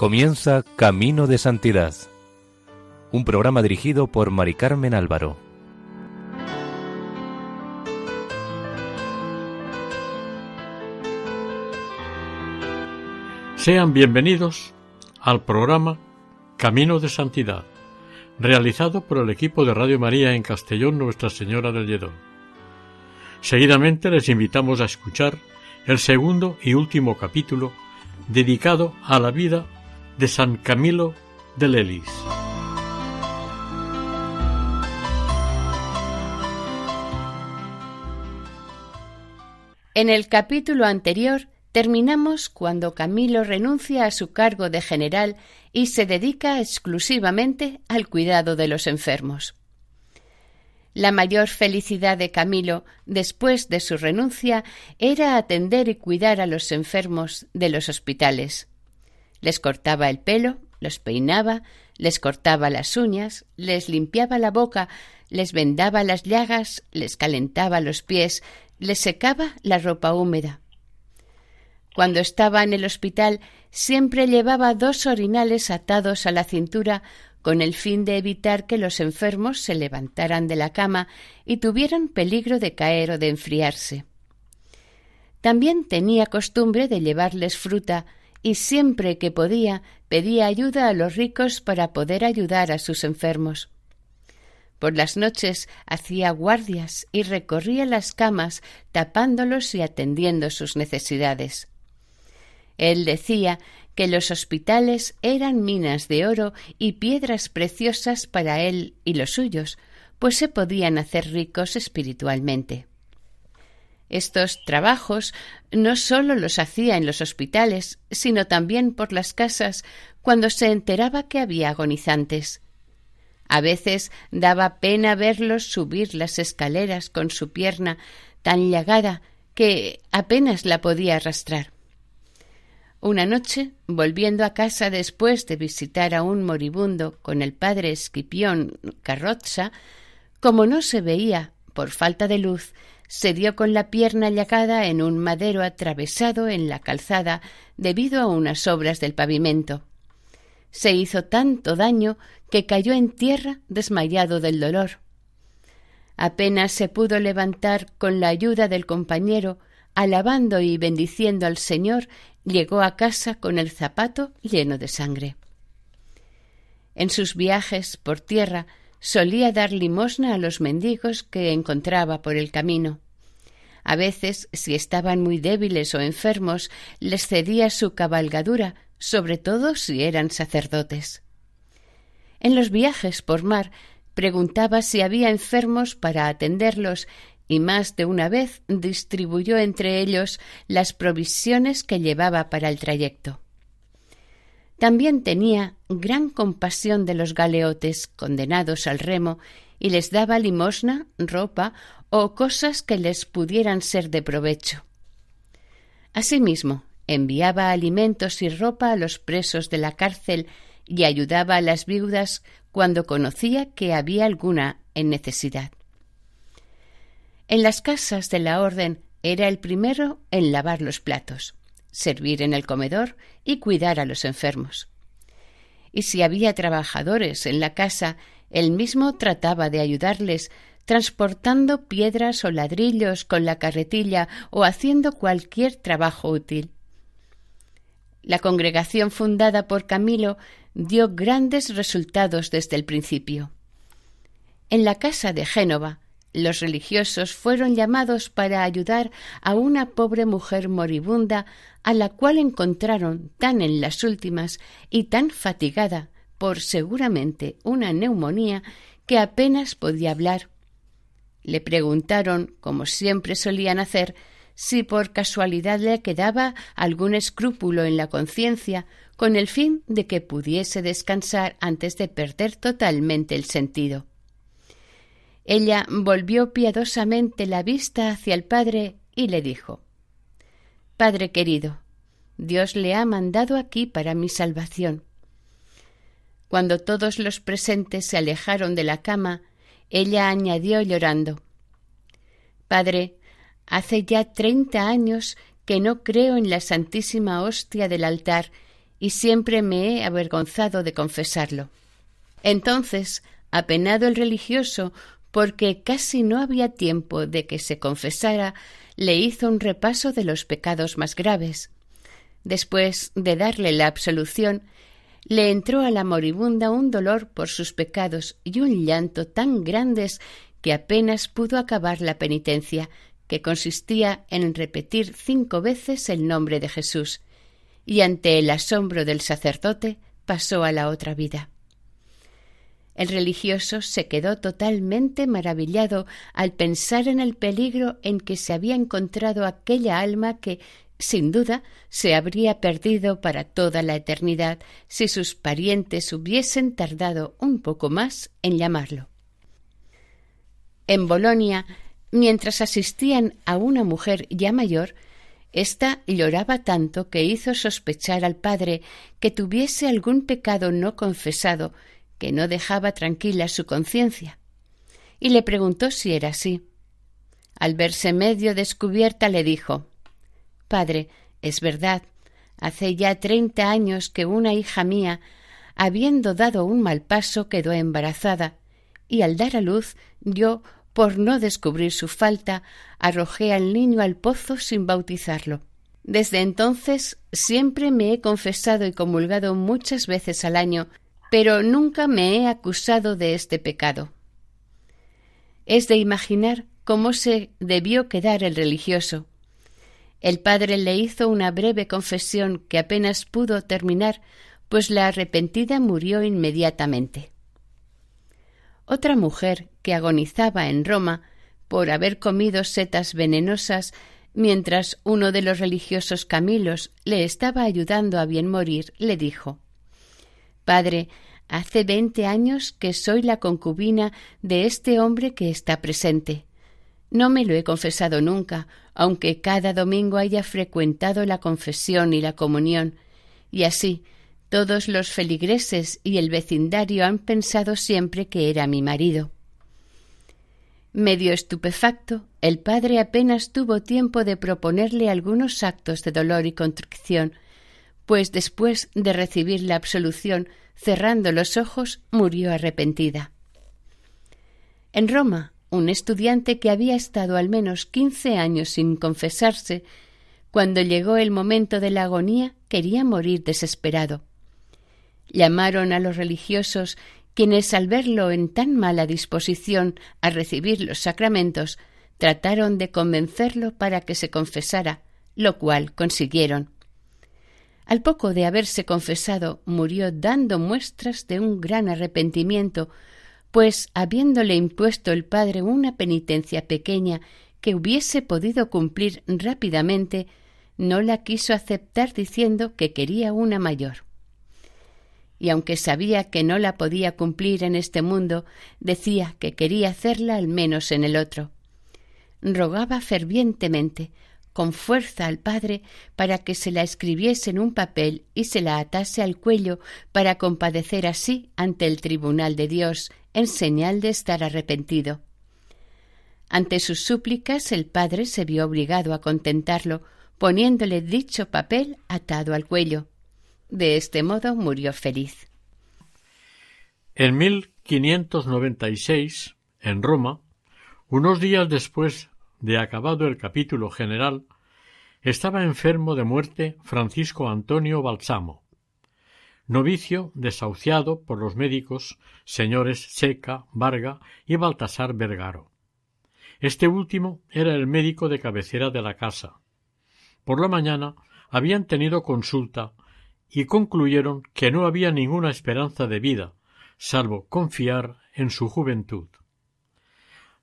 Comienza Camino de Santidad, un programa dirigido por Mari Carmen Álvaro. Sean bienvenidos al programa Camino de Santidad, realizado por el equipo de Radio María en Castellón Nuestra Señora del Lledó. Seguidamente les invitamos a escuchar el segundo y último capítulo dedicado a la vida de San Camilo de Lelis. En el capítulo anterior terminamos cuando Camilo renuncia a su cargo de general y se dedica exclusivamente al cuidado de los enfermos. La mayor felicidad de Camilo, después de su renuncia, era atender y cuidar a los enfermos de los hospitales. Les cortaba el pelo, los peinaba, les cortaba las uñas, les limpiaba la boca, les vendaba las llagas, les calentaba los pies, les secaba la ropa húmeda. Cuando estaba en el hospital siempre llevaba dos orinales atados a la cintura con el fin de evitar que los enfermos se levantaran de la cama y tuvieran peligro de caer o de enfriarse. También tenía costumbre de llevarles fruta y siempre que podía pedía ayuda a los ricos para poder ayudar a sus enfermos. Por las noches hacía guardias y recorría las camas tapándolos y atendiendo sus necesidades. Él decía que los hospitales eran minas de oro y piedras preciosas para él y los suyos, pues se podían hacer ricos espiritualmente. Estos trabajos no sólo los hacía en los hospitales, sino también por las casas cuando se enteraba que había agonizantes. A veces daba pena verlos subir las escaleras con su pierna tan llagada que apenas la podía arrastrar. Una noche, volviendo a casa después de visitar a un moribundo con el padre Esquipión Carrozza, como no se veía por falta de luz, se dio con la pierna llagada en un madero atravesado en la calzada debido a unas obras del pavimento. Se hizo tanto daño que cayó en tierra desmayado del dolor. Apenas se pudo levantar con la ayuda del compañero, alabando y bendiciendo al Señor llegó a casa con el zapato lleno de sangre. En sus viajes por tierra solía dar limosna a los mendigos que encontraba por el camino. A veces, si estaban muy débiles o enfermos, les cedía su cabalgadura, sobre todo si eran sacerdotes. En los viajes por mar preguntaba si había enfermos para atenderlos y más de una vez distribuyó entre ellos las provisiones que llevaba para el trayecto. También tenía gran compasión de los galeotes condenados al remo y les daba limosna, ropa o cosas que les pudieran ser de provecho. Asimismo, enviaba alimentos y ropa a los presos de la cárcel y ayudaba a las viudas cuando conocía que había alguna en necesidad. En las casas de la orden era el primero en lavar los platos, servir en el comedor y cuidar a los enfermos. Y si había trabajadores en la casa, él mismo trataba de ayudarles transportando piedras o ladrillos con la carretilla o haciendo cualquier trabajo útil. La congregación fundada por Camilo dio grandes resultados desde el principio. En la casa de Génova, los religiosos fueron llamados para ayudar a una pobre mujer moribunda a la cual encontraron tan en las últimas y tan fatigada por seguramente una neumonía que apenas podía hablar. Le preguntaron, como siempre solían hacer, si por casualidad le quedaba algún escrúpulo en la conciencia, con el fin de que pudiese descansar antes de perder totalmente el sentido. Ella volvió piadosamente la vista hacia el padre y le dijo Padre querido, Dios le ha mandado aquí para mi salvación. Cuando todos los presentes se alejaron de la cama, ella añadió llorando Padre, hace ya treinta años que no creo en la Santísima Hostia del altar y siempre me he avergonzado de confesarlo. Entonces, apenado el religioso, porque casi no había tiempo de que se confesara, le hizo un repaso de los pecados más graves. Después de darle la absolución, le entró a la moribunda un dolor por sus pecados y un llanto tan grandes que apenas pudo acabar la penitencia, que consistía en repetir cinco veces el nombre de Jesús, y ante el asombro del sacerdote pasó a la otra vida. El religioso se quedó totalmente maravillado al pensar en el peligro en que se había encontrado aquella alma que, sin duda, se habría perdido para toda la eternidad si sus parientes hubiesen tardado un poco más en llamarlo. En Bolonia, mientras asistían a una mujer ya mayor, ésta lloraba tanto que hizo sospechar al padre que tuviese algún pecado no confesado que no dejaba tranquila su conciencia, y le preguntó si era así. Al verse medio descubierta le dijo Padre, es verdad, hace ya treinta años que una hija mía, habiendo dado un mal paso, quedó embarazada, y al dar a luz yo, por no descubrir su falta, arrojé al niño al pozo sin bautizarlo. Desde entonces siempre me he confesado y comulgado muchas veces al año pero nunca me he acusado de este pecado. Es de imaginar cómo se debió quedar el religioso. El padre le hizo una breve confesión que apenas pudo terminar, pues la arrepentida murió inmediatamente. Otra mujer que agonizaba en Roma por haber comido setas venenosas mientras uno de los religiosos Camilos le estaba ayudando a bien morir, le dijo Padre, hace veinte años que soy la concubina de este hombre que está presente. No me lo he confesado nunca, aunque cada domingo haya frecuentado la confesión y la comunión, y así todos los feligreses y el vecindario han pensado siempre que era mi marido. Medio estupefacto, el padre apenas tuvo tiempo de proponerle algunos actos de dolor y contrición, pues después de recibir la absolución, cerrando los ojos, murió arrepentida. En Roma, un estudiante que había estado al menos quince años sin confesarse, cuando llegó el momento de la agonía, quería morir desesperado. Llamaron a los religiosos, quienes al verlo en tan mala disposición a recibir los sacramentos, trataron de convencerlo para que se confesara, lo cual consiguieron. Al poco de haberse confesado, murió dando muestras de un gran arrepentimiento, pues habiéndole impuesto el Padre una penitencia pequeña que hubiese podido cumplir rápidamente, no la quiso aceptar diciendo que quería una mayor. Y aunque sabía que no la podía cumplir en este mundo, decía que quería hacerla al menos en el otro. Rogaba fervientemente, con fuerza al padre para que se la escribiese en un papel y se la atase al cuello para compadecer así ante el tribunal de Dios en señal de estar arrepentido. Ante sus súplicas el padre se vio obligado a contentarlo, poniéndole dicho papel atado al cuello. De este modo murió feliz. En 1596, en Roma, unos días después de acabado el capítulo general, estaba enfermo de muerte Francisco Antonio Balsamo, novicio desahuciado por los médicos señores Seca, Varga y Baltasar Vergaro. Este último era el médico de cabecera de la casa. Por la mañana habían tenido consulta y concluyeron que no había ninguna esperanza de vida, salvo confiar en su juventud.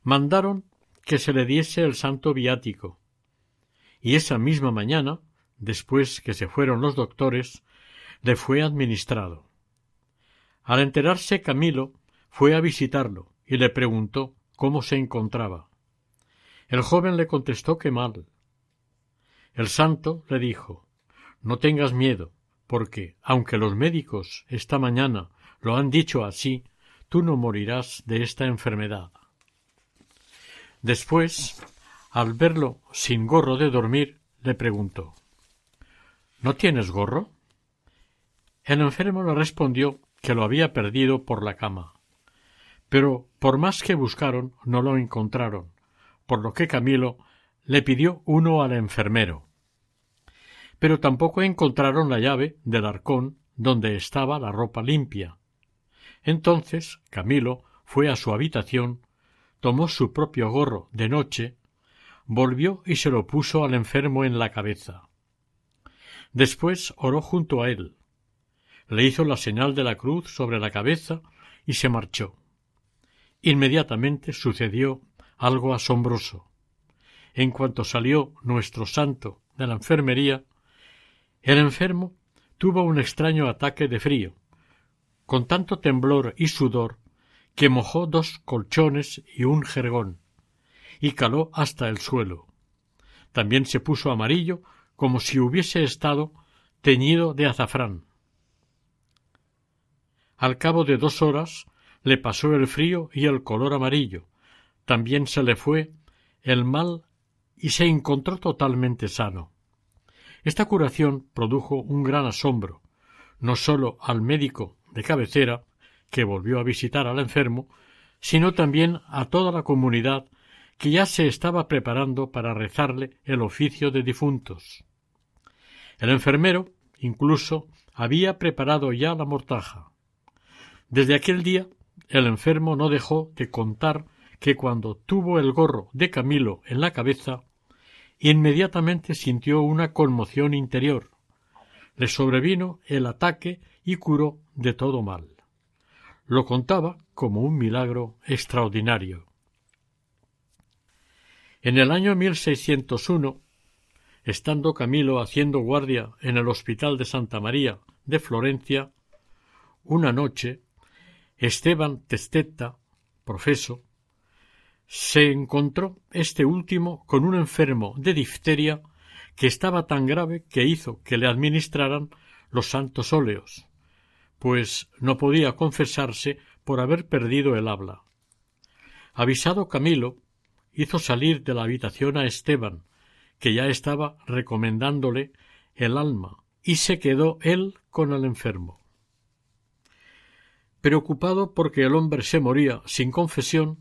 Mandaron que se le diese el santo viático. Y esa misma mañana, después que se fueron los doctores, le fue administrado. Al enterarse Camilo, fue a visitarlo y le preguntó cómo se encontraba. El joven le contestó que mal. El santo le dijo No tengas miedo, porque, aunque los médicos esta mañana lo han dicho así, tú no morirás de esta enfermedad. Después, al verlo sin gorro de dormir, le preguntó ¿No tienes gorro? El enfermo le respondió que lo había perdido por la cama. Pero por más que buscaron no lo encontraron, por lo que Camilo le pidió uno al enfermero. Pero tampoco encontraron la llave del arcón donde estaba la ropa limpia. Entonces Camilo fue a su habitación, tomó su propio gorro de noche, volvió y se lo puso al enfermo en la cabeza. Después oró junto a él, le hizo la señal de la cruz sobre la cabeza y se marchó. Inmediatamente sucedió algo asombroso. En cuanto salió nuestro santo de la enfermería, el enfermo tuvo un extraño ataque de frío, con tanto temblor y sudor que mojó dos colchones y un jergón, y caló hasta el suelo. También se puso amarillo como si hubiese estado teñido de azafrán. Al cabo de dos horas le pasó el frío y el color amarillo. También se le fue el mal y se encontró totalmente sano. Esta curación produjo un gran asombro, no sólo al médico de cabecera, que volvió a visitar al enfermo, sino también a toda la comunidad que ya se estaba preparando para rezarle el oficio de difuntos. El enfermero incluso había preparado ya la mortaja. Desde aquel día el enfermo no dejó de contar que cuando tuvo el gorro de Camilo en la cabeza, inmediatamente sintió una conmoción interior. Le sobrevino el ataque y curó de todo mal. Lo contaba como un milagro extraordinario. En el año 1601, estando Camilo haciendo guardia en el Hospital de Santa María de Florencia, una noche Esteban Testetta, profeso, se encontró este último con un enfermo de difteria que estaba tan grave que hizo que le administraran los santos óleos, pues no podía confesarse por haber perdido el habla. Avisado Camilo, hizo salir de la habitación a Esteban, que ya estaba recomendándole el alma, y se quedó él con el enfermo. Preocupado porque el hombre se moría sin confesión,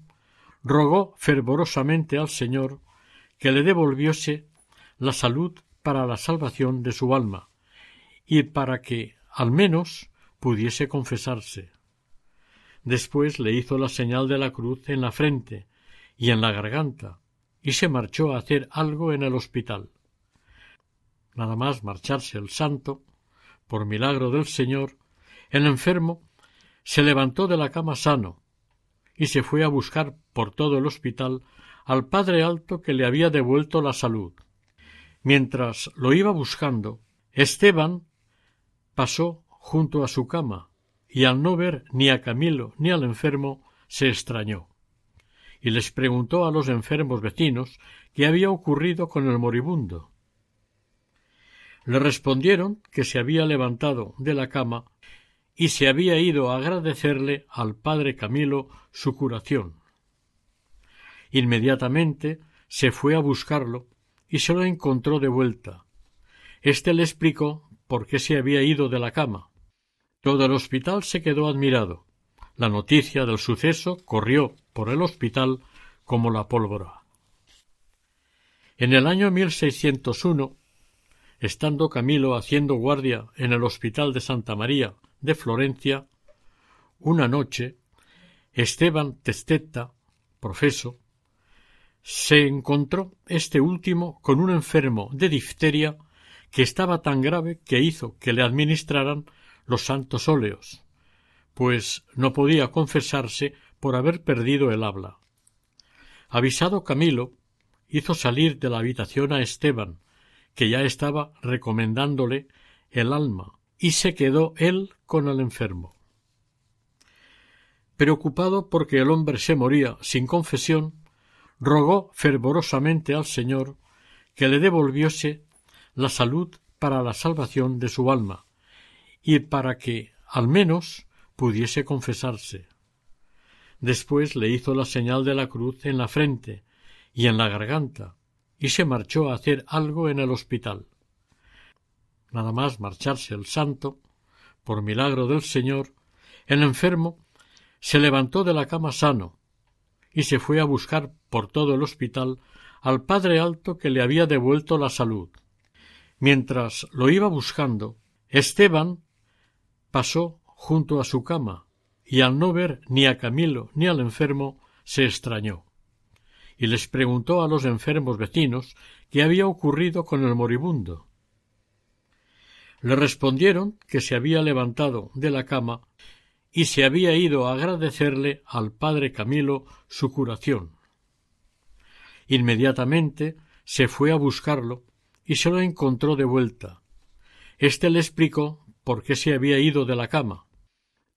rogó fervorosamente al Señor que le devolviese la salud para la salvación de su alma y para que, al menos, pudiese confesarse. Después le hizo la señal de la cruz en la frente y en la garganta, y se marchó a hacer algo en el hospital. Nada más marcharse el santo, por milagro del Señor, el enfermo se levantó de la cama sano y se fue a buscar por todo el hospital al padre alto que le había devuelto la salud. Mientras lo iba buscando, Esteban pasó junto a su cama y al no ver ni a Camilo ni al enfermo se extrañó y les preguntó a los enfermos vecinos qué había ocurrido con el moribundo. Le respondieron que se había levantado de la cama y se había ido a agradecerle al padre Camilo su curación. Inmediatamente se fue a buscarlo y se lo encontró de vuelta. Este le explicó por qué se había ido de la cama. Todo el hospital se quedó admirado. La noticia del suceso corrió por el hospital como la pólvora. En el año 1601, estando Camilo haciendo guardia en el hospital de Santa María de Florencia, una noche, Esteban Testetta, profeso, se encontró este último con un enfermo de difteria que estaba tan grave que hizo que le administraran los santos óleos, pues no podía confesarse por haber perdido el habla. Avisado Camilo, hizo salir de la habitación a Esteban, que ya estaba recomendándole el alma, y se quedó él con el enfermo. Preocupado porque el hombre se moría sin confesión, rogó fervorosamente al Señor que le devolviese la salud para la salvación de su alma y para que, al menos, pudiese confesarse. Después le hizo la señal de la cruz en la frente y en la garganta, y se marchó a hacer algo en el hospital. Nada más marcharse el santo, por milagro del Señor, el enfermo se levantó de la cama sano y se fue a buscar por todo el hospital al Padre Alto que le había devuelto la salud. Mientras lo iba buscando, Esteban pasó junto a su cama y al no ver ni a Camilo ni al enfermo se extrañó y les preguntó a los enfermos vecinos qué había ocurrido con el moribundo. Le respondieron que se había levantado de la cama y se había ido a agradecerle al padre Camilo su curación. Inmediatamente se fue a buscarlo y se lo encontró de vuelta. Este le explicó por qué se había ido de la cama.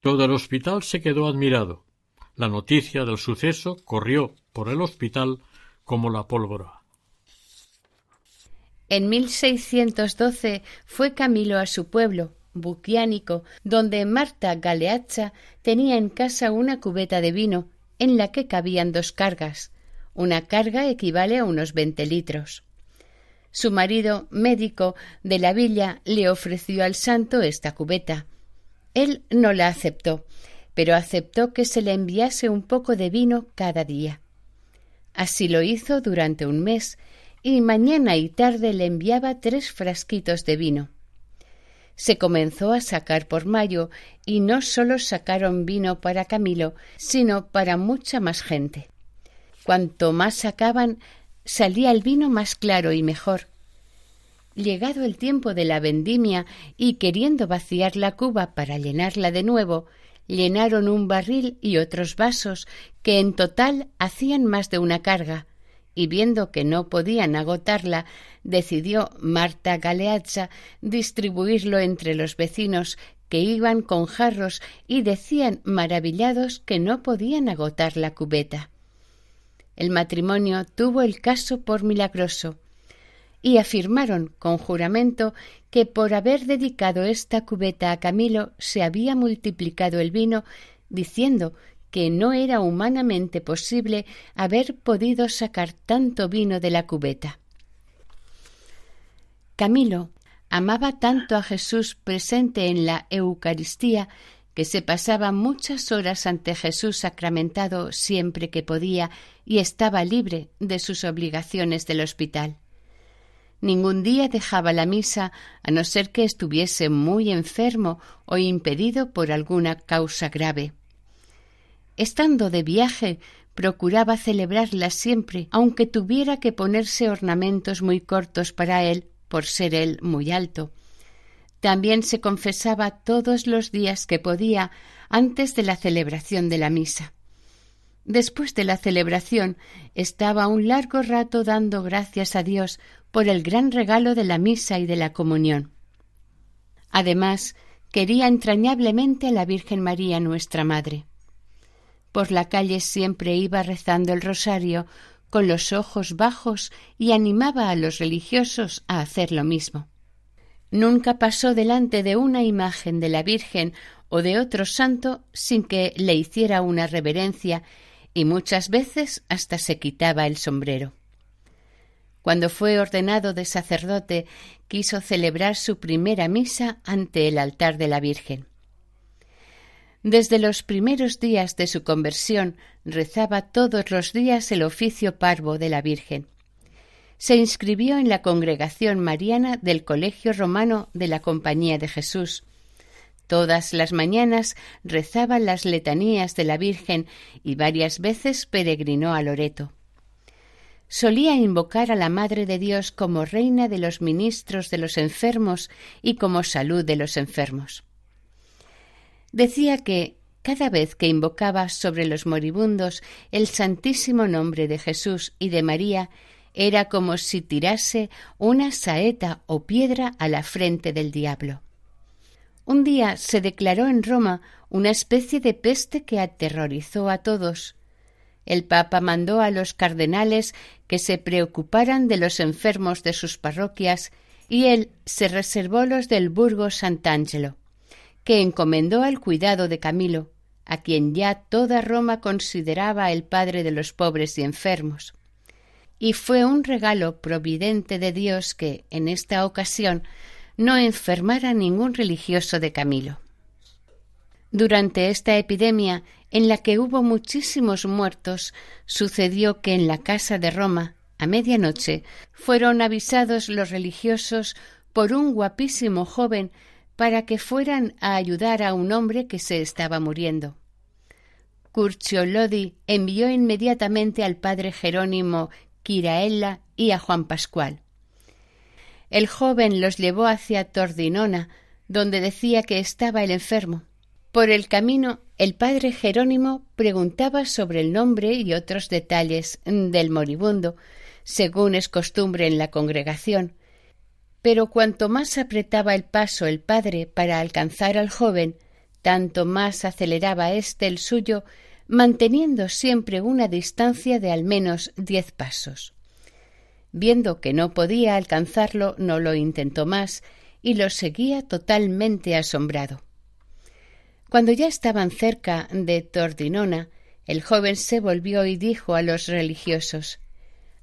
Todo el hospital se quedó admirado. La noticia del suceso corrió por el hospital como la pólvora. En 1612 fue Camilo a su pueblo, Buquiánico, donde Marta Galeazza tenía en casa una cubeta de vino en la que cabían dos cargas. Una carga equivale a unos veinte litros. Su marido, médico de la villa, le ofreció al santo esta cubeta. Él no la aceptó, pero aceptó que se le enviase un poco de vino cada día. Así lo hizo durante un mes, y mañana y tarde le enviaba tres frasquitos de vino. Se comenzó a sacar por mayo, y no sólo sacaron vino para Camilo, sino para mucha más gente. Cuanto más sacaban, salía el vino más claro y mejor. Llegado el tiempo de la vendimia y queriendo vaciar la cuba para llenarla de nuevo, llenaron un barril y otros vasos que en total hacían más de una carga, y viendo que no podían agotarla, decidió Marta Galeazza distribuirlo entre los vecinos que iban con jarros y decían maravillados que no podían agotar la cubeta. El matrimonio tuvo el caso por milagroso, y afirmaron con juramento que por haber dedicado esta cubeta a Camilo se había multiplicado el vino, diciendo que no era humanamente posible haber podido sacar tanto vino de la cubeta. Camilo amaba tanto a Jesús presente en la Eucaristía que se pasaba muchas horas ante Jesús sacramentado siempre que podía y estaba libre de sus obligaciones del hospital. Ningún día dejaba la misa a no ser que estuviese muy enfermo o impedido por alguna causa grave. Estando de viaje, procuraba celebrarla siempre, aunque tuviera que ponerse ornamentos muy cortos para él, por ser él muy alto. También se confesaba todos los días que podía antes de la celebración de la misa. Después de la celebración estaba un largo rato dando gracias a Dios por el gran regalo de la misa y de la comunión. Además, quería entrañablemente a la Virgen María nuestra Madre. Por la calle siempre iba rezando el rosario con los ojos bajos y animaba a los religiosos a hacer lo mismo. Nunca pasó delante de una imagen de la Virgen o de otro santo sin que le hiciera una reverencia y muchas veces hasta se quitaba el sombrero. Cuando fue ordenado de sacerdote, quiso celebrar su primera misa ante el altar de la Virgen. Desde los primeros días de su conversión rezaba todos los días el oficio parvo de la Virgen. Se inscribió en la congregación mariana del Colegio Romano de la Compañía de Jesús. Todas las mañanas rezaba las letanías de la Virgen y varias veces peregrinó a Loreto solía invocar a la Madre de Dios como reina de los ministros de los enfermos y como salud de los enfermos. Decía que cada vez que invocaba sobre los moribundos el santísimo nombre de Jesús y de María, era como si tirase una saeta o piedra a la frente del diablo. Un día se declaró en Roma una especie de peste que aterrorizó a todos, el Papa mandó a los cardenales que se preocuparan de los enfermos de sus parroquias y él se reservó los del Burgo Sant'Angelo, que encomendó al cuidado de Camilo, a quien ya toda Roma consideraba el padre de los pobres y enfermos. Y fue un regalo providente de Dios que, en esta ocasión, no enfermara ningún religioso de Camilo. Durante esta epidemia, en la que hubo muchísimos muertos, sucedió que en la casa de Roma, a medianoche, fueron avisados los religiosos por un guapísimo joven para que fueran a ayudar a un hombre que se estaba muriendo. Curcio Lodi envió inmediatamente al padre Jerónimo Quiraella y a Juan Pascual. El joven los llevó hacia Tordinona, donde decía que estaba el enfermo. Por el camino, el padre Jerónimo preguntaba sobre el nombre y otros detalles del moribundo, según es costumbre en la congregación. Pero cuanto más apretaba el paso el padre para alcanzar al joven, tanto más aceleraba éste el suyo, manteniendo siempre una distancia de al menos diez pasos. Viendo que no podía alcanzarlo, no lo intentó más y lo seguía totalmente asombrado. Cuando ya estaban cerca de Tordinona, el joven se volvió y dijo a los religiosos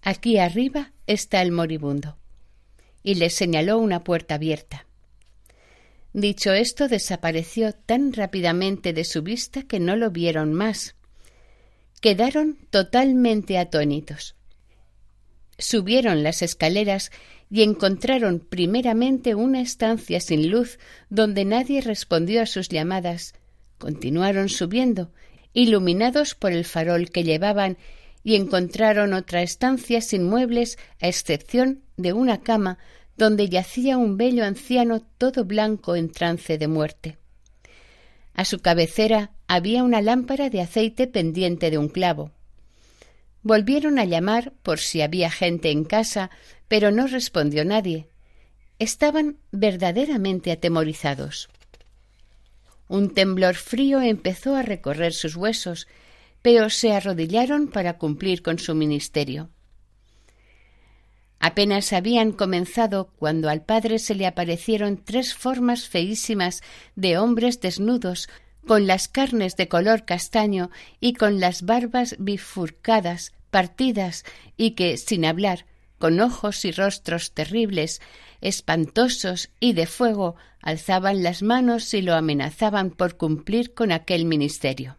Aquí arriba está el moribundo. y les señaló una puerta abierta. Dicho esto, desapareció tan rápidamente de su vista que no lo vieron más. Quedaron totalmente atónitos. Subieron las escaleras y encontraron primeramente una estancia sin luz donde nadie respondió a sus llamadas. Continuaron subiendo, iluminados por el farol que llevaban, y encontraron otra estancia sin muebles a excepción de una cama donde yacía un bello anciano todo blanco en trance de muerte. A su cabecera había una lámpara de aceite pendiente de un clavo. Volvieron a llamar por si había gente en casa, pero no respondió nadie. Estaban verdaderamente atemorizados. Un temblor frío empezó a recorrer sus huesos, pero se arrodillaron para cumplir con su ministerio. Apenas habían comenzado cuando al padre se le aparecieron tres formas feísimas de hombres desnudos con las carnes de color castaño y con las barbas bifurcadas, partidas, y que, sin hablar, con ojos y rostros terribles, espantosos y de fuego, alzaban las manos y lo amenazaban por cumplir con aquel ministerio.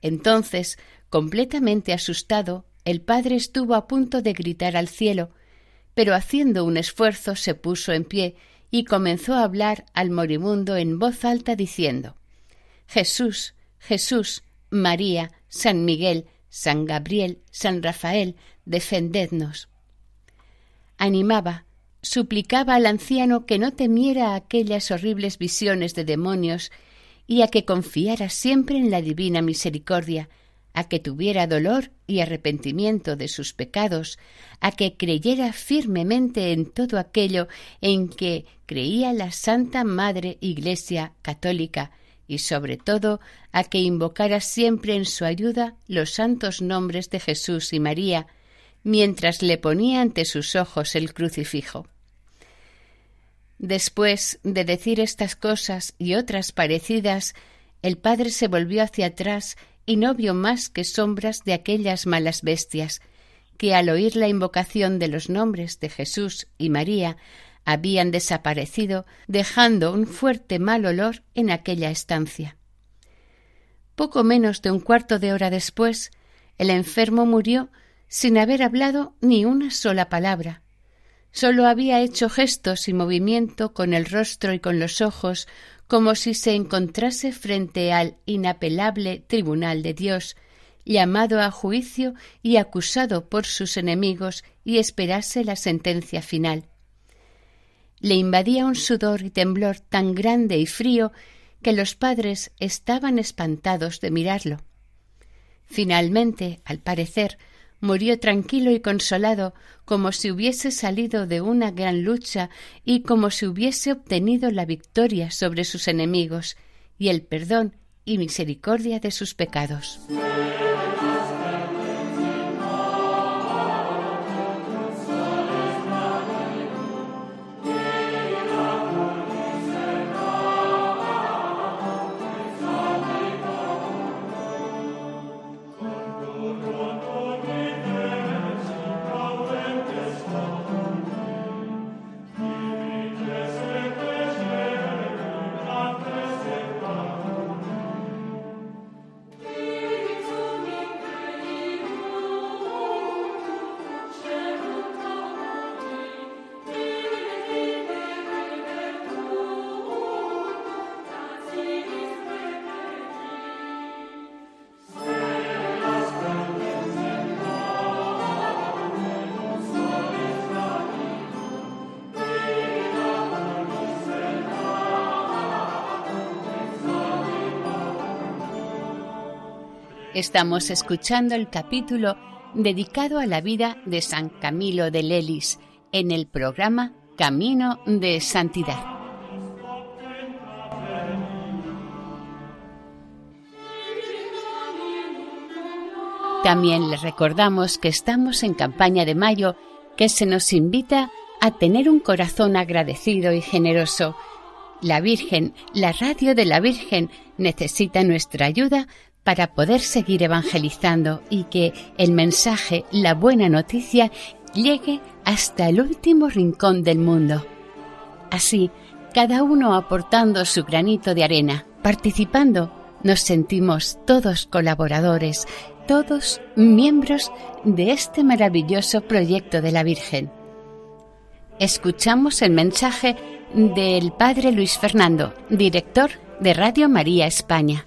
Entonces, completamente asustado, el padre estuvo a punto de gritar al cielo, pero haciendo un esfuerzo se puso en pie y comenzó a hablar al moribundo en voz alta diciendo Jesús, Jesús, María, San Miguel, San Gabriel, San Rafael, defendednos. Animaba, suplicaba al anciano que no temiera aquellas horribles visiones de demonios y a que confiara siempre en la divina misericordia, a que tuviera dolor y arrepentimiento de sus pecados, a que creyera firmemente en todo aquello en que creía la Santa Madre Iglesia Católica, y sobre todo a que invocara siempre en su ayuda los santos nombres de Jesús y María, mientras le ponía ante sus ojos el crucifijo. Después de decir estas cosas y otras parecidas, el padre se volvió hacia atrás y no vio más que sombras de aquellas malas bestias, que al oír la invocación de los nombres de Jesús y María habían desaparecido, dejando un fuerte mal olor en aquella estancia. Poco menos de un cuarto de hora después, el enfermo murió sin haber hablado ni una sola palabra. Sólo había hecho gestos y movimiento con el rostro y con los ojos como si se encontrase frente al inapelable tribunal de Dios, llamado a juicio y acusado por sus enemigos y esperase la sentencia final. Le invadía un sudor y temblor tan grande y frío que los padres estaban espantados de mirarlo. Finalmente, al parecer, murió tranquilo y consolado, como si hubiese salido de una gran lucha y como si hubiese obtenido la victoria sobre sus enemigos y el perdón y misericordia de sus pecados. Estamos escuchando el capítulo dedicado a la vida de San Camilo de Lelis en el programa Camino de Santidad. También les recordamos que estamos en campaña de mayo, que se nos invita a tener un corazón agradecido y generoso. La Virgen, la radio de la Virgen, necesita nuestra ayuda para poder seguir evangelizando y que el mensaje, la buena noticia, llegue hasta el último rincón del mundo. Así, cada uno aportando su granito de arena, participando, nos sentimos todos colaboradores, todos miembros de este maravilloso proyecto de la Virgen. Escuchamos el mensaje del Padre Luis Fernando, director de Radio María España.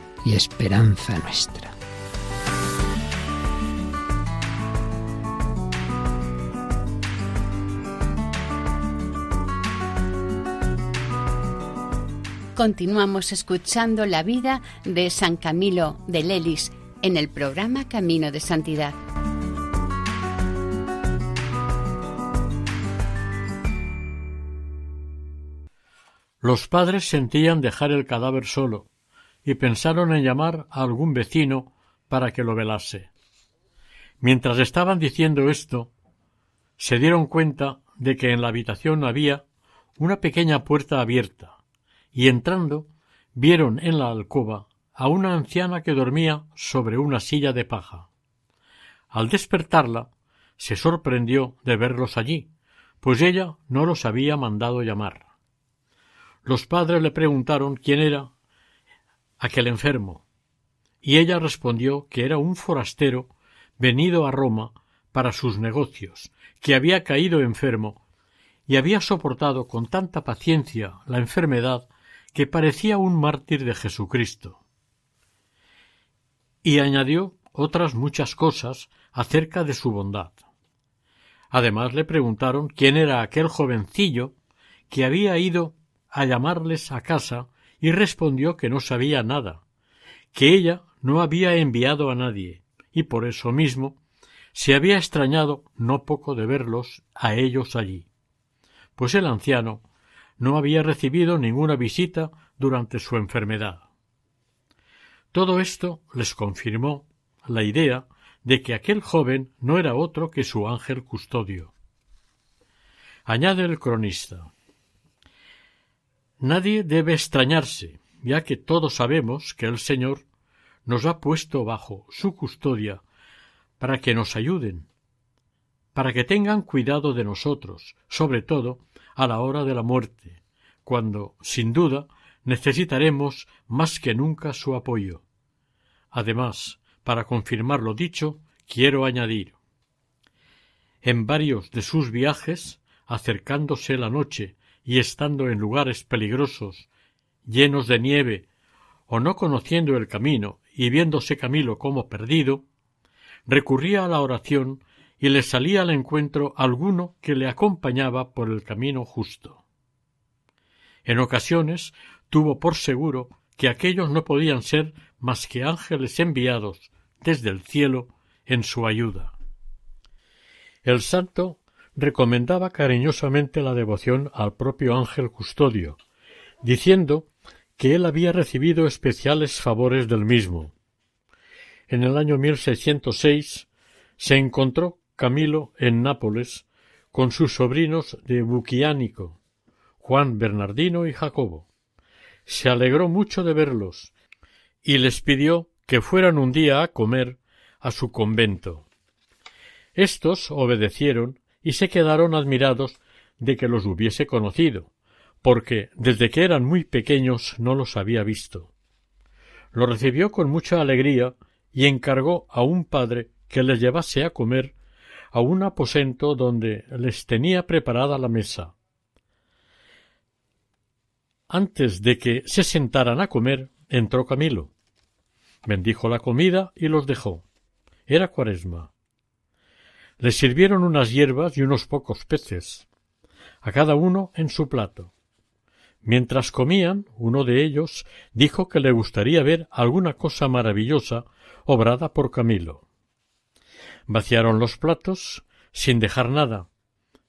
y esperanza nuestra. Continuamos escuchando la vida de San Camilo de Lelis en el programa Camino de Santidad. Los padres sentían dejar el cadáver solo, y pensaron en llamar a algún vecino para que lo velase. Mientras estaban diciendo esto, se dieron cuenta de que en la habitación había una pequeña puerta abierta, y entrando vieron en la alcoba a una anciana que dormía sobre una silla de paja. Al despertarla, se sorprendió de verlos allí, pues ella no los había mandado llamar. Los padres le preguntaron quién era aquel enfermo, y ella respondió que era un forastero venido a Roma para sus negocios, que había caído enfermo y había soportado con tanta paciencia la enfermedad que parecía un mártir de Jesucristo. Y añadió otras muchas cosas acerca de su bondad. Además le preguntaron quién era aquel jovencillo que había ido a llamarles a casa y respondió que no sabía nada, que ella no había enviado a nadie, y por eso mismo se había extrañado no poco de verlos a ellos allí, pues el anciano no había recibido ninguna visita durante su enfermedad. Todo esto les confirmó la idea de que aquel joven no era otro que su ángel custodio. Añade el cronista Nadie debe extrañarse, ya que todos sabemos que el Señor nos ha puesto bajo su custodia para que nos ayuden, para que tengan cuidado de nosotros, sobre todo a la hora de la muerte, cuando, sin duda, necesitaremos más que nunca su apoyo. Además, para confirmar lo dicho, quiero añadir en varios de sus viajes, acercándose la noche y estando en lugares peligrosos, llenos de nieve, o no conociendo el camino y viéndose Camilo como perdido, recurría a la oración y le salía al encuentro alguno que le acompañaba por el camino justo. En ocasiones tuvo por seguro que aquellos no podían ser más que ángeles enviados desde el cielo en su ayuda. El santo recomendaba cariñosamente la devoción al propio ángel custodio, diciendo que él había recibido especiales favores del mismo. En el año 1606 se encontró Camilo en Nápoles con sus sobrinos de Buquiánico, Juan Bernardino y Jacobo. Se alegró mucho de verlos y les pidió que fueran un día a comer a su convento. Estos obedecieron y se quedaron admirados de que los hubiese conocido, porque desde que eran muy pequeños no los había visto. Lo recibió con mucha alegría y encargó a un padre que les llevase a comer a un aposento donde les tenía preparada la mesa. Antes de que se sentaran a comer, entró Camilo. Bendijo la comida y los dejó. Era cuaresma. Les sirvieron unas hierbas y unos pocos peces, a cada uno en su plato. Mientras comían, uno de ellos dijo que le gustaría ver alguna cosa maravillosa obrada por Camilo. Vaciaron los platos sin dejar nada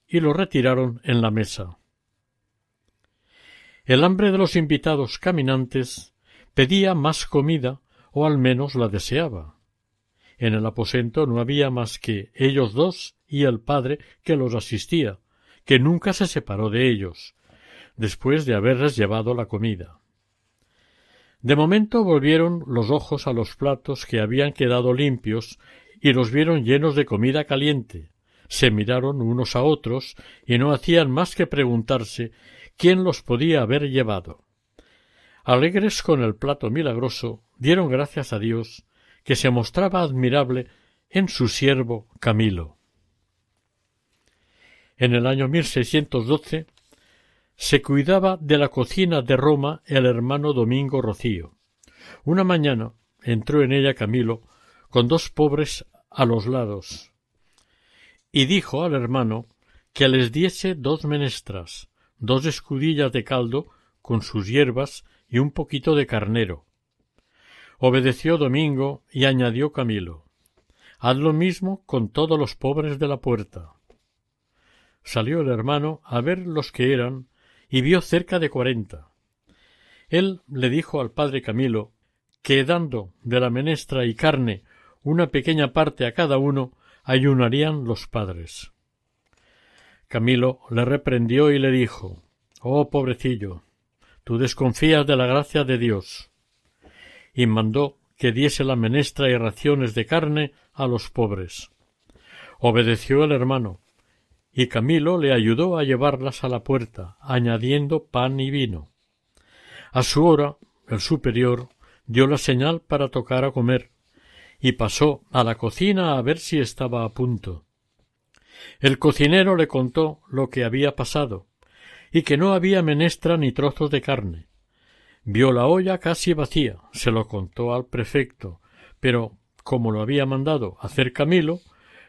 y lo retiraron en la mesa. El hambre de los invitados caminantes pedía más comida o al menos la deseaba. En el aposento no había más que ellos dos y el padre que los asistía, que nunca se separó de ellos, después de haberles llevado la comida. De momento volvieron los ojos a los platos que habían quedado limpios y los vieron llenos de comida caliente. Se miraron unos a otros y no hacían más que preguntarse quién los podía haber llevado. Alegres con el plato milagroso, dieron gracias a Dios que se mostraba admirable en su siervo Camilo. En el año 1612 se cuidaba de la cocina de Roma el hermano Domingo Rocío. Una mañana entró en ella Camilo con dos pobres a los lados y dijo al hermano que les diese dos menestras, dos escudillas de caldo con sus hierbas y un poquito de carnero, Obedeció Domingo y añadió Camilo Haz lo mismo con todos los pobres de la puerta. Salió el hermano a ver los que eran y vio cerca de cuarenta. Él le dijo al padre Camilo que dando de la menestra y carne una pequeña parte a cada uno, ayunarían los padres. Camilo le reprendió y le dijo Oh pobrecillo, tú desconfías de la gracia de Dios y mandó que diese la menestra y raciones de carne a los pobres. Obedeció el hermano, y Camilo le ayudó a llevarlas a la puerta, añadiendo pan y vino. A su hora, el superior dio la señal para tocar a comer, y pasó a la cocina a ver si estaba a punto. El cocinero le contó lo que había pasado, y que no había menestra ni trozos de carne, Vio la olla casi vacía, se lo contó al prefecto, pero como lo había mandado hacer Camilo,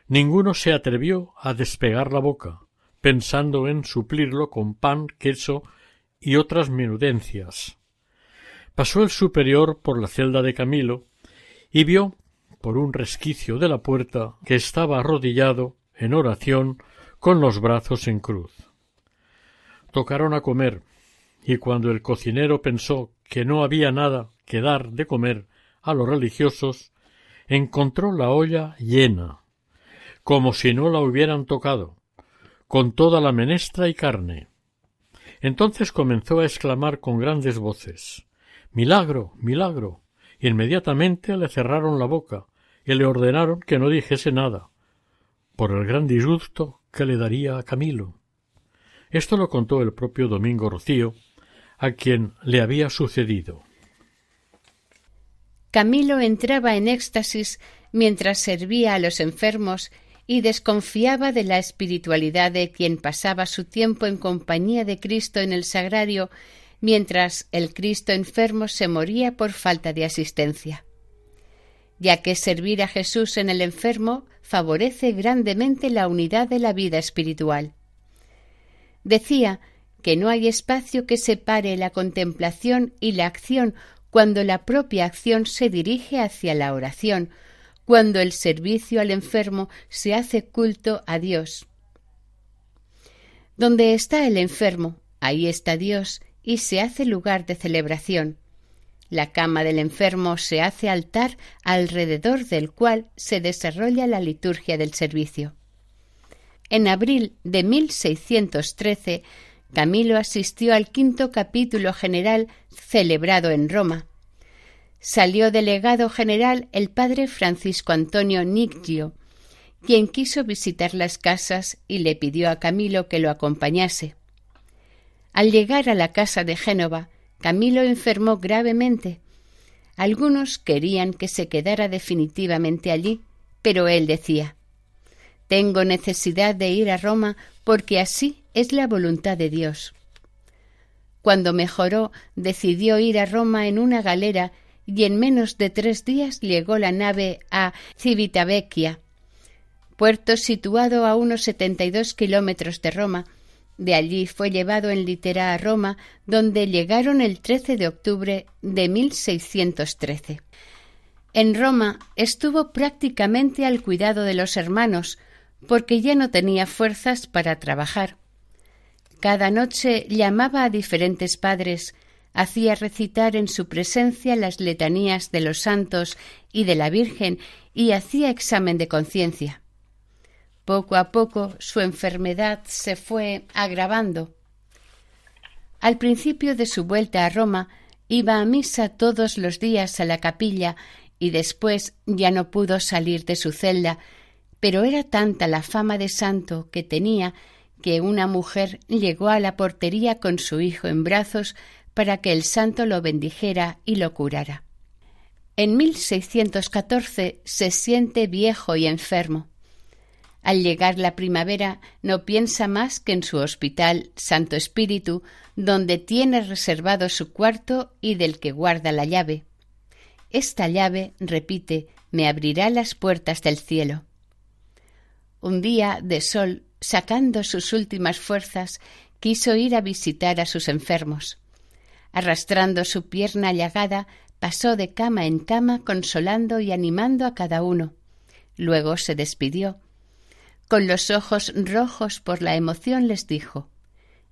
ninguno se atrevió a despegar la boca, pensando en suplirlo con pan, queso y otras menudencias. Pasó el superior por la celda de Camilo y vio, por un resquicio de la puerta, que estaba arrodillado en oración con los brazos en cruz. Tocaron a comer, y cuando el cocinero pensó que no había nada que dar de comer a los religiosos, encontró la olla llena, como si no la hubieran tocado, con toda la menestra y carne. Entonces comenzó a exclamar con grandes voces Milagro, milagro. Inmediatamente le cerraron la boca y le ordenaron que no dijese nada, por el gran disgusto que le daría a Camilo. Esto lo contó el propio Domingo Rocío, a quien le había sucedido. Camilo entraba en éxtasis mientras servía a los enfermos y desconfiaba de la espiritualidad de quien pasaba su tiempo en compañía de Cristo en el sagrario, mientras el Cristo enfermo se moría por falta de asistencia. Ya que servir a Jesús en el enfermo favorece grandemente la unidad de la vida espiritual. Decía que no hay espacio que separe la contemplación y la acción cuando la propia acción se dirige hacia la oración, cuando el servicio al enfermo se hace culto a Dios. Donde está el enfermo, ahí está Dios y se hace lugar de celebración. La cama del enfermo se hace altar alrededor del cual se desarrolla la liturgia del servicio. En abril de 1613, Camilo asistió al quinto capítulo general celebrado en Roma, salió delegado general el padre Francisco Antonio Nicgio, quien quiso visitar las casas y le pidió a Camilo que lo acompañase. Al llegar a la casa de Génova, Camilo enfermó gravemente. Algunos querían que se quedara definitivamente allí, pero él decía Tengo necesidad de ir a Roma porque así es la voluntad de Dios. Cuando mejoró, decidió ir a Roma en una galera y en menos de tres días llegó la nave a Civitavecchia, puerto situado a unos setenta y dos kilómetros de Roma. De allí fue llevado en litera a Roma, donde llegaron el 13 de octubre de 1613. En Roma estuvo prácticamente al cuidado de los hermanos, porque ya no tenía fuerzas para trabajar. Cada noche llamaba a diferentes padres, hacía recitar en su presencia las letanías de los santos y de la Virgen y hacía examen de conciencia. Poco a poco su enfermedad se fue agravando. Al principio de su vuelta a Roma iba a misa todos los días a la capilla y después ya no pudo salir de su celda, pero era tanta la fama de santo que tenía que una mujer llegó a la portería con su hijo en brazos para que el santo lo bendijera y lo curara. En 1614 se siente viejo y enfermo. Al llegar la primavera no piensa más que en su hospital Santo Espíritu, donde tiene reservado su cuarto y del que guarda la llave. Esta llave, repite, me abrirá las puertas del cielo. Un día de sol, sacando sus últimas fuerzas, quiso ir a visitar a sus enfermos. Arrastrando su pierna llagada, pasó de cama en cama consolando y animando a cada uno. Luego se despidió. Con los ojos rojos por la emoción les dijo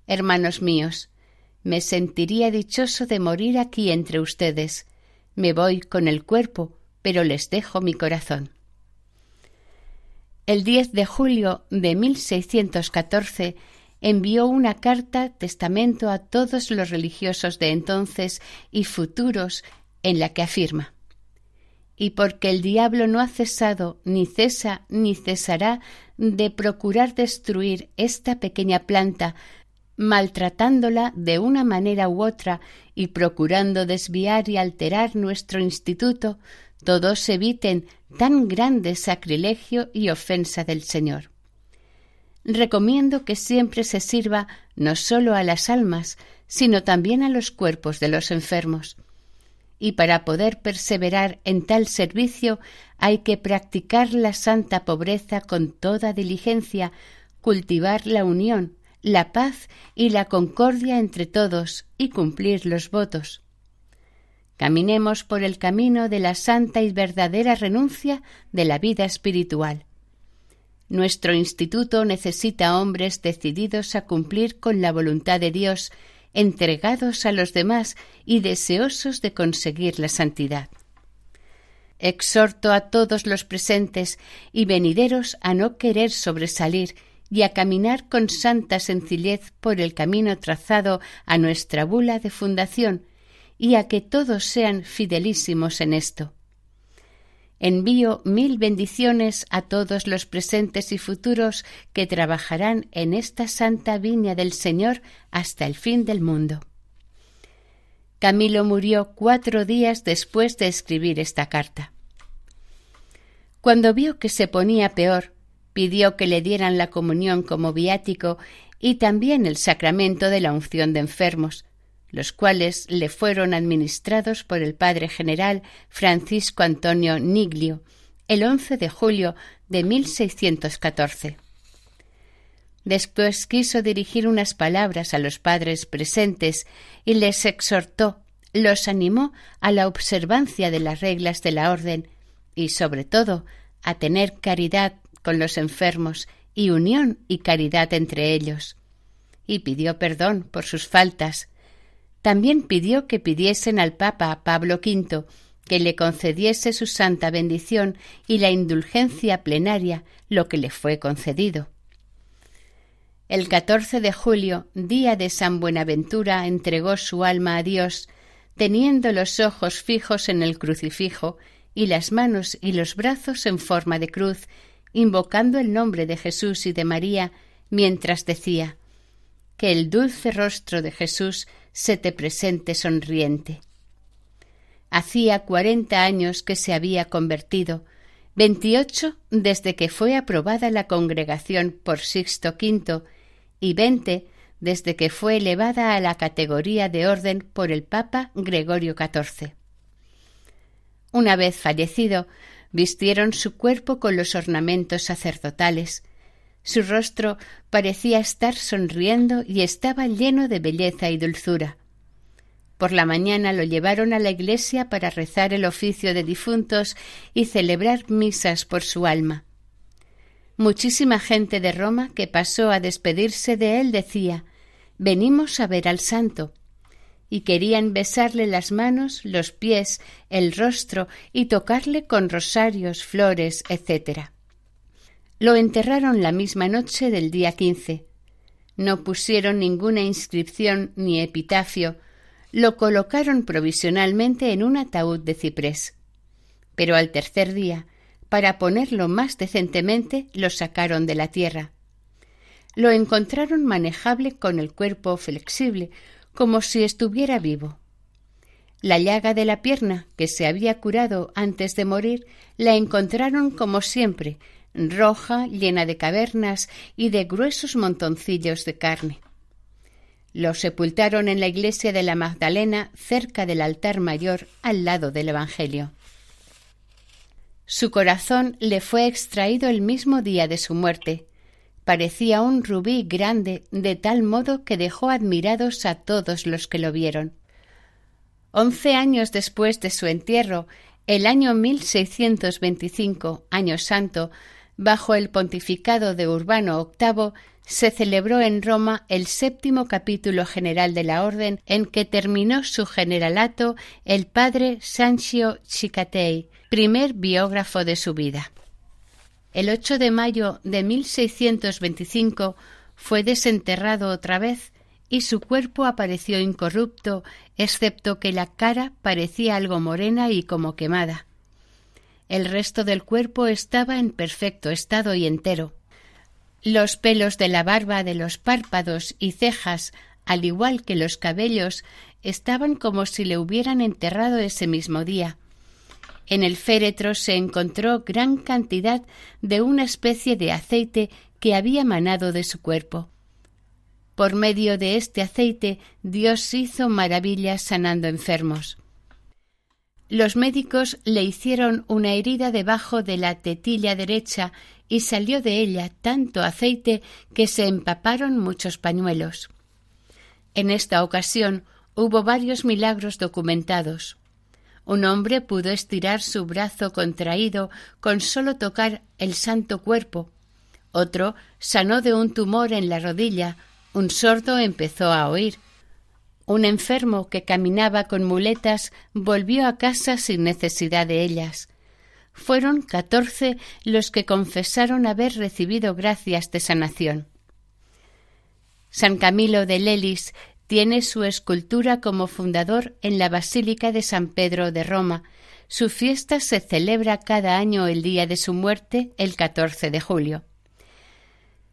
Hermanos míos, me sentiría dichoso de morir aquí entre ustedes. Me voy con el cuerpo, pero les dejo mi corazón. El 10 de julio de 1614 envió una carta testamento a todos los religiosos de entonces y futuros en la que afirma y porque el diablo no ha cesado, ni cesa, ni cesará de procurar destruir esta pequeña planta, maltratándola de una manera u otra y procurando desviar y alterar nuestro instituto, todos eviten tan grande sacrilegio y ofensa del Señor recomiendo que siempre se sirva no sólo a las almas, sino también a los cuerpos de los enfermos. Y para poder perseverar en tal servicio hay que practicar la santa pobreza con toda diligencia, cultivar la unión, la paz y la concordia entre todos y cumplir los votos. Caminemos por el camino de la santa y verdadera renuncia de la vida espiritual nuestro instituto necesita hombres decididos a cumplir con la voluntad de Dios, entregados a los demás y deseosos de conseguir la santidad. Exhorto a todos los presentes y venideros a no querer sobresalir y a caminar con santa sencillez por el camino trazado a nuestra bula de fundación, y a que todos sean fidelísimos en esto. Envío mil bendiciones a todos los presentes y futuros que trabajarán en esta santa viña del Señor hasta el fin del mundo. Camilo murió cuatro días después de escribir esta carta. Cuando vio que se ponía peor, pidió que le dieran la comunión como viático y también el sacramento de la unción de enfermos, los cuales le fueron administrados por el padre general Francisco Antonio Niglio el 11 de julio de 1614. Después quiso dirigir unas palabras a los padres presentes y les exhortó, los animó a la observancia de las reglas de la orden y, sobre todo, a tener caridad con los enfermos y unión y caridad entre ellos. Y pidió perdón por sus faltas. También pidió que pidiesen al Papa Pablo V que le concediese su santa bendición y la indulgencia plenaria, lo que le fue concedido. El 14 de julio, día de San Buenaventura, entregó su alma a Dios, teniendo los ojos fijos en el crucifijo y las manos y los brazos en forma de cruz, invocando el nombre de Jesús y de María, mientras decía Que el dulce rostro de Jesús se te presente sonriente. Hacía cuarenta años que se había convertido, veintiocho desde que fue aprobada la congregación por Sixto V y veinte desde que fue elevada a la categoría de orden por el Papa Gregorio XIV. Una vez fallecido, vistieron su cuerpo con los ornamentos sacerdotales. Su rostro parecía estar sonriendo y estaba lleno de belleza y dulzura. Por la mañana lo llevaron a la iglesia para rezar el oficio de difuntos y celebrar misas por su alma. Muchísima gente de Roma que pasó a despedirse de él decía Venimos a ver al santo y querían besarle las manos, los pies, el rostro y tocarle con rosarios, flores, etc. Lo enterraron la misma noche del día quince. No pusieron ninguna inscripción ni epitafio, lo colocaron provisionalmente en un ataúd de ciprés. Pero al tercer día para ponerlo más decentemente, lo sacaron de la tierra. Lo encontraron manejable con el cuerpo flexible, como si estuviera vivo. La llaga de la pierna, que se había curado antes de morir, la encontraron como siempre, roja, llena de cavernas y de gruesos montoncillos de carne. Lo sepultaron en la iglesia de la Magdalena, cerca del altar mayor, al lado del Evangelio. Su corazón le fue extraído el mismo día de su muerte. Parecía un rubí grande, de tal modo que dejó admirados a todos los que lo vieron. Once años después de su entierro, el año 1625, año santo, bajo el pontificado de Urbano VIII, se celebró en Roma el séptimo capítulo general de la Orden en que terminó su generalato el padre Sancio Cicatei, primer biógrafo de su vida. El 8 de mayo de 1625 fue desenterrado otra vez y su cuerpo apareció incorrupto, excepto que la cara parecía algo morena y como quemada. El resto del cuerpo estaba en perfecto estado y entero. Los pelos de la barba, de los párpados y cejas, al igual que los cabellos, estaban como si le hubieran enterrado ese mismo día, en el féretro se encontró gran cantidad de una especie de aceite que había manado de su cuerpo. Por medio de este aceite Dios hizo maravillas sanando enfermos. Los médicos le hicieron una herida debajo de la tetilla derecha y salió de ella tanto aceite que se empaparon muchos pañuelos. En esta ocasión hubo varios milagros documentados. Un hombre pudo estirar su brazo contraído con solo tocar el santo cuerpo. Otro sanó de un tumor en la rodilla. Un sordo empezó a oír. Un enfermo que caminaba con muletas volvió a casa sin necesidad de ellas. Fueron catorce los que confesaron haber recibido gracias de sanación. San Camilo de Lelis Tiene su escultura como fundador en la Basílica de San Pedro de Roma. Su fiesta se celebra cada año el día de su muerte, el 14 de julio.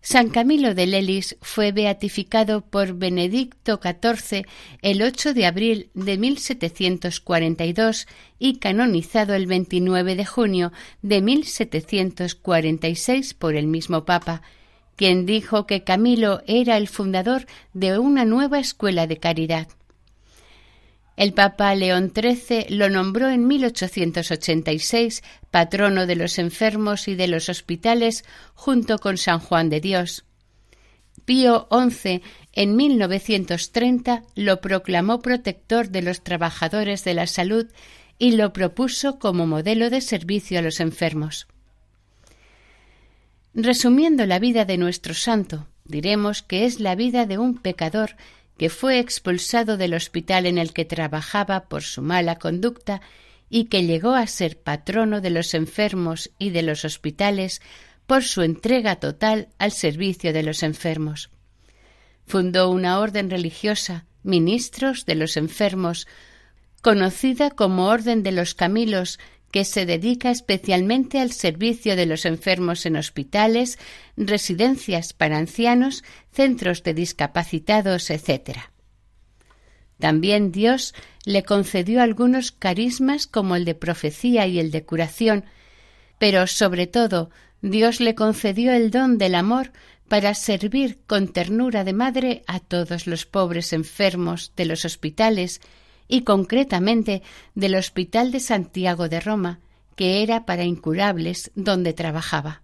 San Camilo de Lelis fue beatificado por Benedicto XIV el 8 de abril de 1742 y canonizado el 29 de junio de 1746 por el mismo Papa, quien dijo que Camilo era el fundador de una nueva escuela de caridad. El Papa León XIII lo nombró en 1886 patrono de los enfermos y de los hospitales junto con San Juan de Dios. Pío XI en 1930 lo proclamó protector de los trabajadores de la salud y lo propuso como modelo de servicio a los enfermos. Resumiendo la vida de nuestro santo, diremos que es la vida de un pecador que fue expulsado del hospital en el que trabajaba por su mala conducta y que llegó a ser patrono de los enfermos y de los hospitales por su entrega total al servicio de los enfermos. Fundó una orden religiosa, ministros de los enfermos, conocida como Orden de los Camilos, que se dedica especialmente al servicio de los enfermos en hospitales, residencias para ancianos, centros de discapacitados, etc. También Dios le concedió algunos carismas como el de profecía y el de curación, pero sobre todo Dios le concedió el don del amor para servir con ternura de madre a todos los pobres enfermos de los hospitales y concretamente del Hospital de Santiago de Roma, que era para incurables donde trabajaba.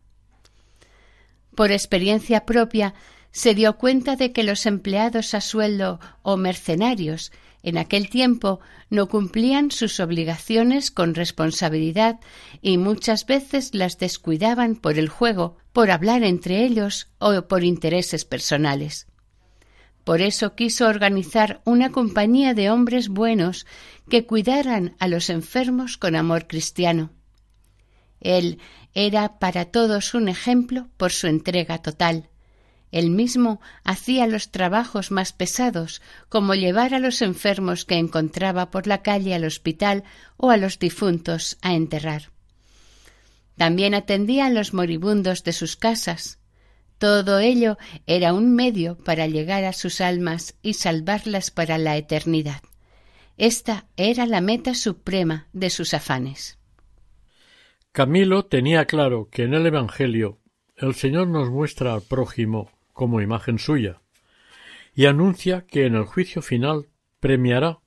Por experiencia propia, se dio cuenta de que los empleados a sueldo o mercenarios en aquel tiempo no cumplían sus obligaciones con responsabilidad y muchas veces las descuidaban por el juego, por hablar entre ellos o por intereses personales. Por eso quiso organizar una compañía de hombres buenos que cuidaran a los enfermos con amor cristiano. Él era para todos un ejemplo por su entrega total. Él mismo hacía los trabajos más pesados, como llevar a los enfermos que encontraba por la calle al hospital o a los difuntos a enterrar. También atendía a los moribundos de sus casas, todo ello era un medio para llegar a sus almas y salvarlas para la eternidad. Esta era la meta suprema de sus afanes. Camilo tenía claro que en el Evangelio el Señor nos muestra al prójimo como imagen suya y anuncia que en el juicio final premiará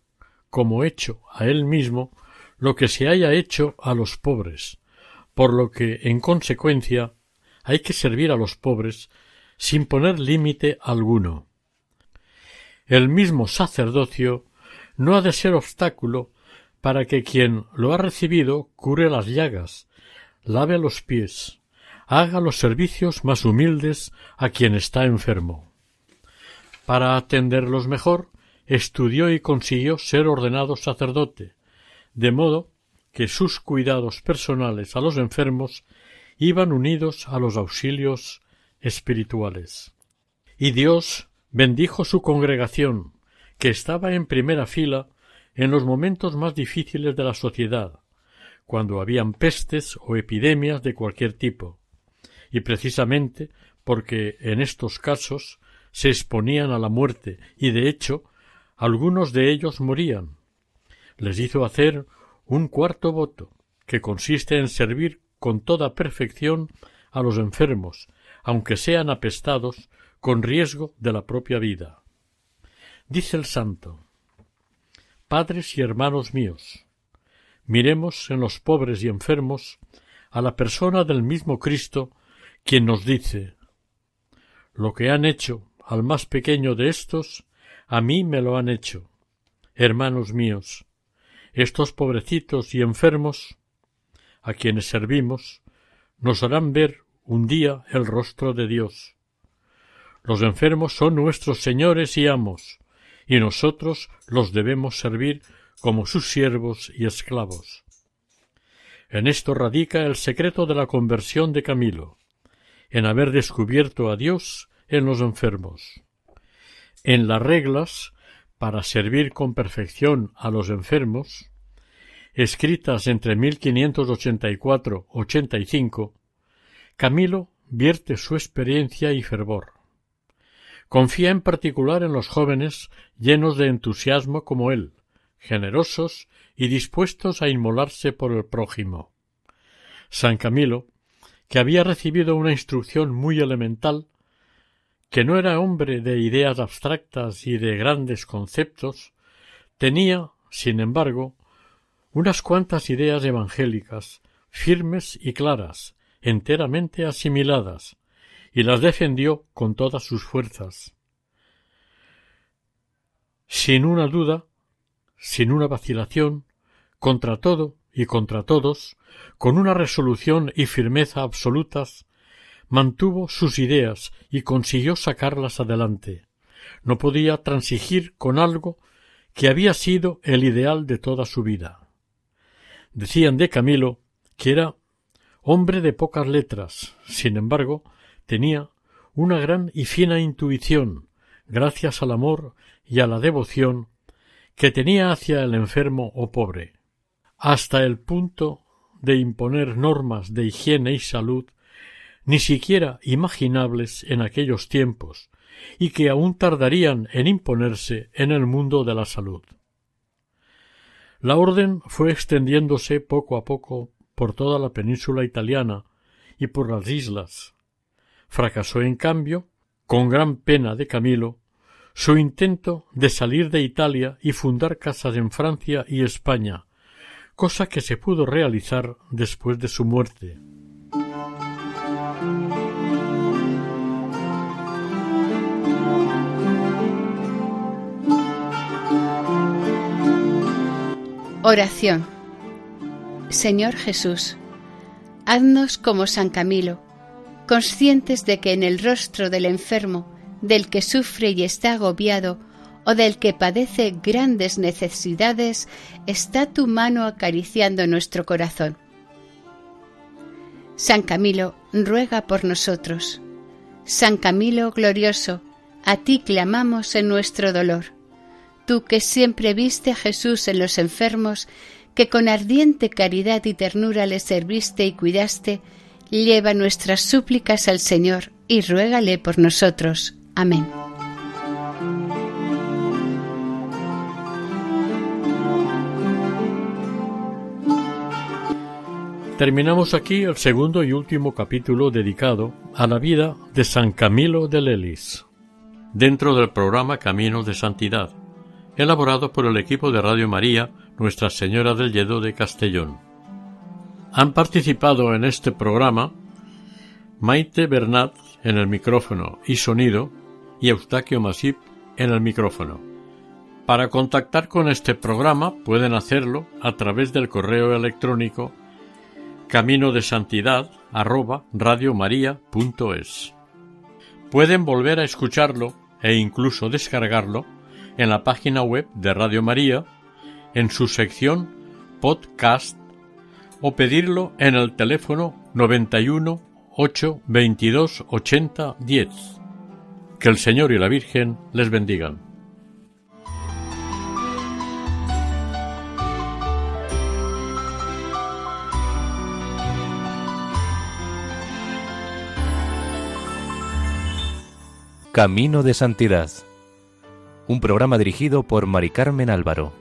como hecho a él mismo lo que se haya hecho a los pobres, por lo que en consecuencia hay que servir a los pobres sin poner límite alguno. El mismo sacerdocio no ha de ser obstáculo para que quien lo ha recibido cure las llagas, lave los pies, haga los servicios más humildes a quien está enfermo. Para atenderlos mejor, estudió y consiguió ser ordenado sacerdote, de modo que sus cuidados personales a los enfermos iban unidos a los auxilios espirituales. Y Dios bendijo su congregación, que estaba en primera fila en los momentos más difíciles de la sociedad, cuando habían pestes o epidemias de cualquier tipo, y precisamente porque en estos casos se exponían a la muerte y de hecho algunos de ellos morían. Les hizo hacer un cuarto voto, que consiste en servir con toda perfección a los enfermos, aunque sean apestados, con riesgo de la propia vida. Dice el santo Padres y hermanos míos, miremos en los pobres y enfermos a la persona del mismo Cristo, quien nos dice Lo que han hecho al más pequeño de estos, a mí me lo han hecho. Hermanos míos, estos pobrecitos y enfermos a quienes servimos, nos harán ver un día el rostro de Dios. Los enfermos son nuestros señores y amos, y nosotros los debemos servir como sus siervos y esclavos. En esto radica el secreto de la conversión de Camilo, en haber descubierto a Dios en los enfermos. En las reglas para servir con perfección a los enfermos, escritas entre 1584-85, Camilo vierte su experiencia y fervor. Confía en particular en los jóvenes llenos de entusiasmo como él, generosos y dispuestos a inmolarse por el prójimo. San Camilo, que había recibido una instrucción muy elemental, que no era hombre de ideas abstractas y de grandes conceptos, tenía, sin embargo, unas cuantas ideas evangélicas, firmes y claras, enteramente asimiladas, y las defendió con todas sus fuerzas. Sin una duda, sin una vacilación, contra todo y contra todos, con una resolución y firmeza absolutas, mantuvo sus ideas y consiguió sacarlas adelante. No podía transigir con algo que había sido el ideal de toda su vida. Decían de Camilo que era hombre de pocas letras, sin embargo, tenía una gran y fina intuición, gracias al amor y a la devoción que tenía hacia el enfermo o pobre, hasta el punto de imponer normas de higiene y salud ni siquiera imaginables en aquellos tiempos, y que aún tardarían en imponerse en el mundo de la salud. La orden fue extendiéndose poco a poco por toda la península italiana y por las islas. Fracasó, en cambio, con gran pena de Camilo, su intento de salir de Italia y fundar casas en Francia y España, cosa que se pudo realizar después de su muerte. Oración Señor Jesús, haznos como San Camilo, conscientes de que en el rostro del enfermo, del que sufre y está agobiado, o del que padece grandes necesidades, está tu mano acariciando nuestro corazón. San Camilo, ruega por nosotros. San Camilo glorioso, a ti clamamos en nuestro dolor. Tú que siempre viste a Jesús en los enfermos que con ardiente caridad y ternura le serviste y cuidaste, lleva nuestras súplicas al Señor y ruégale por nosotros. Amén. Terminamos aquí el segundo y último capítulo dedicado a la vida de San Camilo de Lelis, dentro del programa Caminos de Santidad, elaborado por el equipo de Radio María nuestra Señora del Lledó de Castellón. Han participado en este programa Maite Bernat en el micrófono y sonido y Eustaquio Masip en el micrófono. Para contactar con este programa pueden hacerlo a través del correo electrónico camino de santidad Pueden volver a escucharlo e incluso descargarlo en la página web de Radio María en su sección Podcast o pedirlo en el teléfono 91 8 22 80 10. Que el Señor y la Virgen les bendigan. Camino de Santidad. Un programa dirigido por Mari Carmen Álvaro.